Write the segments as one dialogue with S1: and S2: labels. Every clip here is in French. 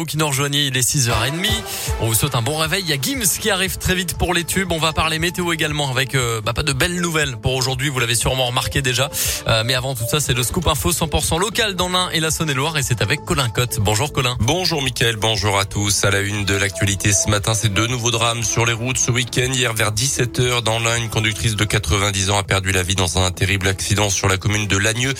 S1: vous qui nous rejoignez, il est 6h30. On vous souhaite un bon réveil. Il y a Gims qui arrive très vite pour les tubes. On va parler météo également avec euh, bah, pas de belles nouvelles pour aujourd'hui. Vous l'avez sûrement remarqué déjà. Euh, mais avant tout ça, c'est le scoop info 100% local dans l'Ain et la Saône-et-Loire et c'est avec Colin Cotte. Bonjour Colin.
S2: Bonjour Mickaël, bonjour à tous. À la une de l'actualité ce matin, c'est deux nouveaux drames sur les routes ce week-end. Hier vers 17h dans l'Ain, une conductrice de 90 ans a perdu la vie dans un terrible accident sur la commune de Lagneux.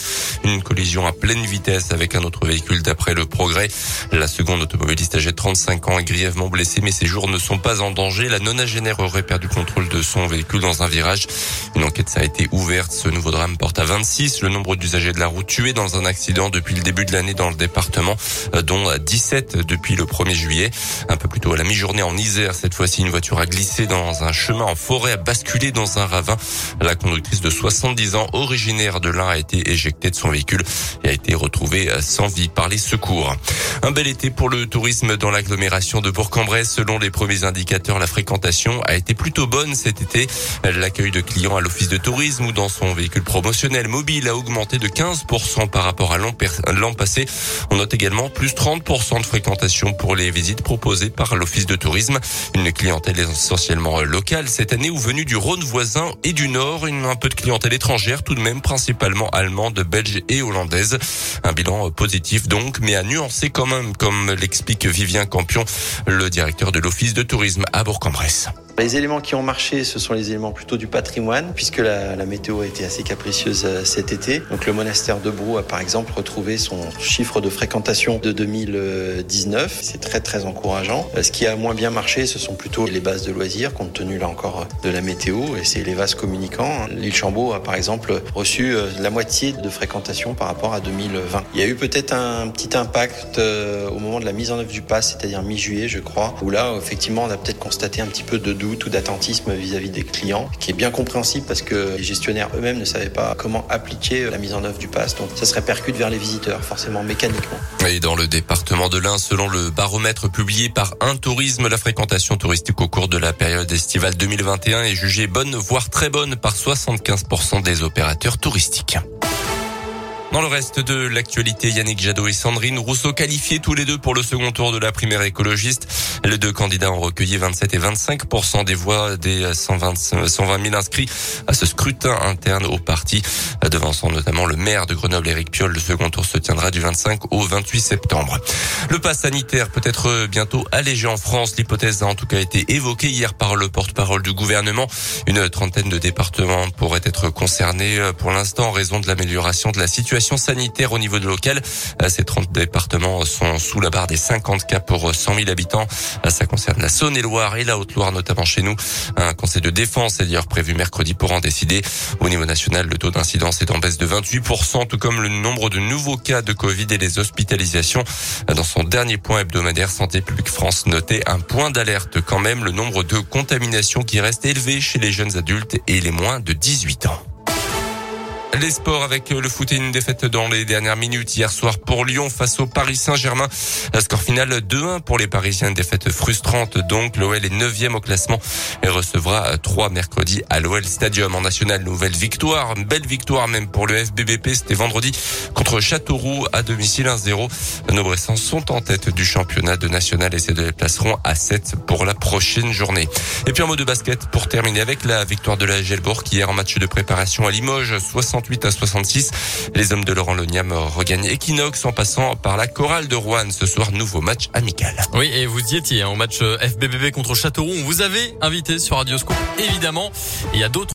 S2: Une collision à pleine vitesse avec un autre véhicule d'après le progrès. La seconde automobiliste âgée de 35 ans est grièvement blessée mais ses jours ne sont pas en danger. La nonagénaire aurait perdu contrôle de son véhicule dans un virage. Une enquête a été ouverte. Ce nouveau drame porte à 26 le nombre d'usagers de la route tués dans un accident depuis le début de l'année dans le département, euh, dont 17 depuis le 1er juillet. Un peu plus tôt à la mi-journée en Isère, cette fois-ci une voiture a glissé dans un chemin en forêt, a basculé dans un ravin. La conductrice de 70 ans, originaire de l'Ain, a été éjectée de son véhicule et a été retrouvée sans vie par les secours. Un bel été pour le tourisme dans l'agglomération de Bourg-en-Bresse. Selon les premiers indicateurs, la fréquentation a été plutôt bonne cet été. L'accueil de clients à l'office de tourisme ou dans son véhicule promotionnel mobile a augmenté de 15% par rapport à l'an passé. On note également plus 30% de fréquentation pour les visites proposées par l'office de tourisme. Une clientèle essentiellement locale cette année ou venue du Rhône voisin et du Nord. Une, un peu de clientèle étrangère tout de même, principalement allemande, belge et hollandaise. Un bilan positif donc, mais à nuancer quand même, comme l'explique Vivien Campion, le directeur de l'office de tourisme à Bourg-en-Bresse.
S3: Les éléments qui ont marché, ce sont les éléments plutôt du patrimoine, puisque la, météo a été assez capricieuse cet été. Donc le monastère de Brou a par exemple retrouvé son chiffre de fréquentation de 2019. C'est très très encourageant. Ce qui a moins bien marché, ce sont plutôt les bases de loisirs, compte tenu là encore de la météo, et c'est les vases communicants. L'île Chambaud a par exemple reçu la moitié de fréquentation par rapport à 2020. Il y a eu peut-être un petit impact au moment de la mise en œuvre du pass, c'est-à-dire mi-juillet, je crois, où là effectivement on a peut-être constaté un petit peu de doute ou d'attentisme vis-à-vis des clients, qui est bien compréhensible parce que les gestionnaires eux-mêmes ne savaient pas comment appliquer la mise en œuvre du pass. Donc ça se répercute vers les visiteurs, forcément mécaniquement.
S2: Et dans le département de l'Ain, selon le baromètre publié par Un Tourisme, la fréquentation touristique au cours de la période estivale 2021 est jugée bonne, voire très bonne par 75% des opérateurs touristiques. Dans le reste de l'actualité, Yannick Jadot et Sandrine Rousseau qualifiés tous les deux pour le second tour de la primaire écologiste. Les deux candidats ont recueilli 27 et 25% des voix des 120, 120 000 inscrits à ce scrutin interne au parti, devançant notamment le maire de Grenoble, Éric Piolle. Le second tour se tiendra du 25 au 28 septembre. Le pass sanitaire peut être bientôt allégé en France. L'hypothèse a en tout cas été évoquée hier par le porte-parole du gouvernement. Une trentaine de départements pourraient être concernés pour l'instant en raison de l'amélioration de la situation sanitaire au niveau de local. Ces 30 départements sont sous la barre des 50 cas pour 100 000 habitants. Ça concerne la Saône-et-Loire et la Haute-Loire, notamment chez nous. Un conseil de défense est d'ailleurs prévu mercredi pour en décider. Au niveau national, le taux d'incidence est en baisse de 28%, tout comme le nombre de nouveaux cas de Covid et les hospitalisations. Dans son dernier point hebdomadaire, Santé publique France notait un point d'alerte quand même, le nombre de contaminations qui reste élevé chez les jeunes adultes et les moins de 18 ans. Les sports avec le foot et une défaite dans les dernières minutes hier soir pour Lyon face au Paris Saint-Germain. Score final 2-1 pour les Parisiens. Défaite frustrante donc. L'OL est 9 au classement et recevra 3 mercredi à l'OL Stadium en national. Nouvelle victoire, belle victoire même pour le FBBP. C'était vendredi contre Châteauroux à domicile 1-0. Nos Bressans sont en tête du championnat de national et se déplaceront à 7 pour la prochaine journée. Et puis en mot de basket pour terminer avec la victoire de la Gelbourg hier en match de préparation à Limoges 60 68 à 66. Les hommes de Laurent Loniam regagnent Equinox en passant par la chorale de Rouen. Ce soir, nouveau match amical.
S1: Oui, et vous y étiez hein, au match FBBB contre Châteauroux. On vous avait invité sur Radioscope, évidemment. Il y a d'autres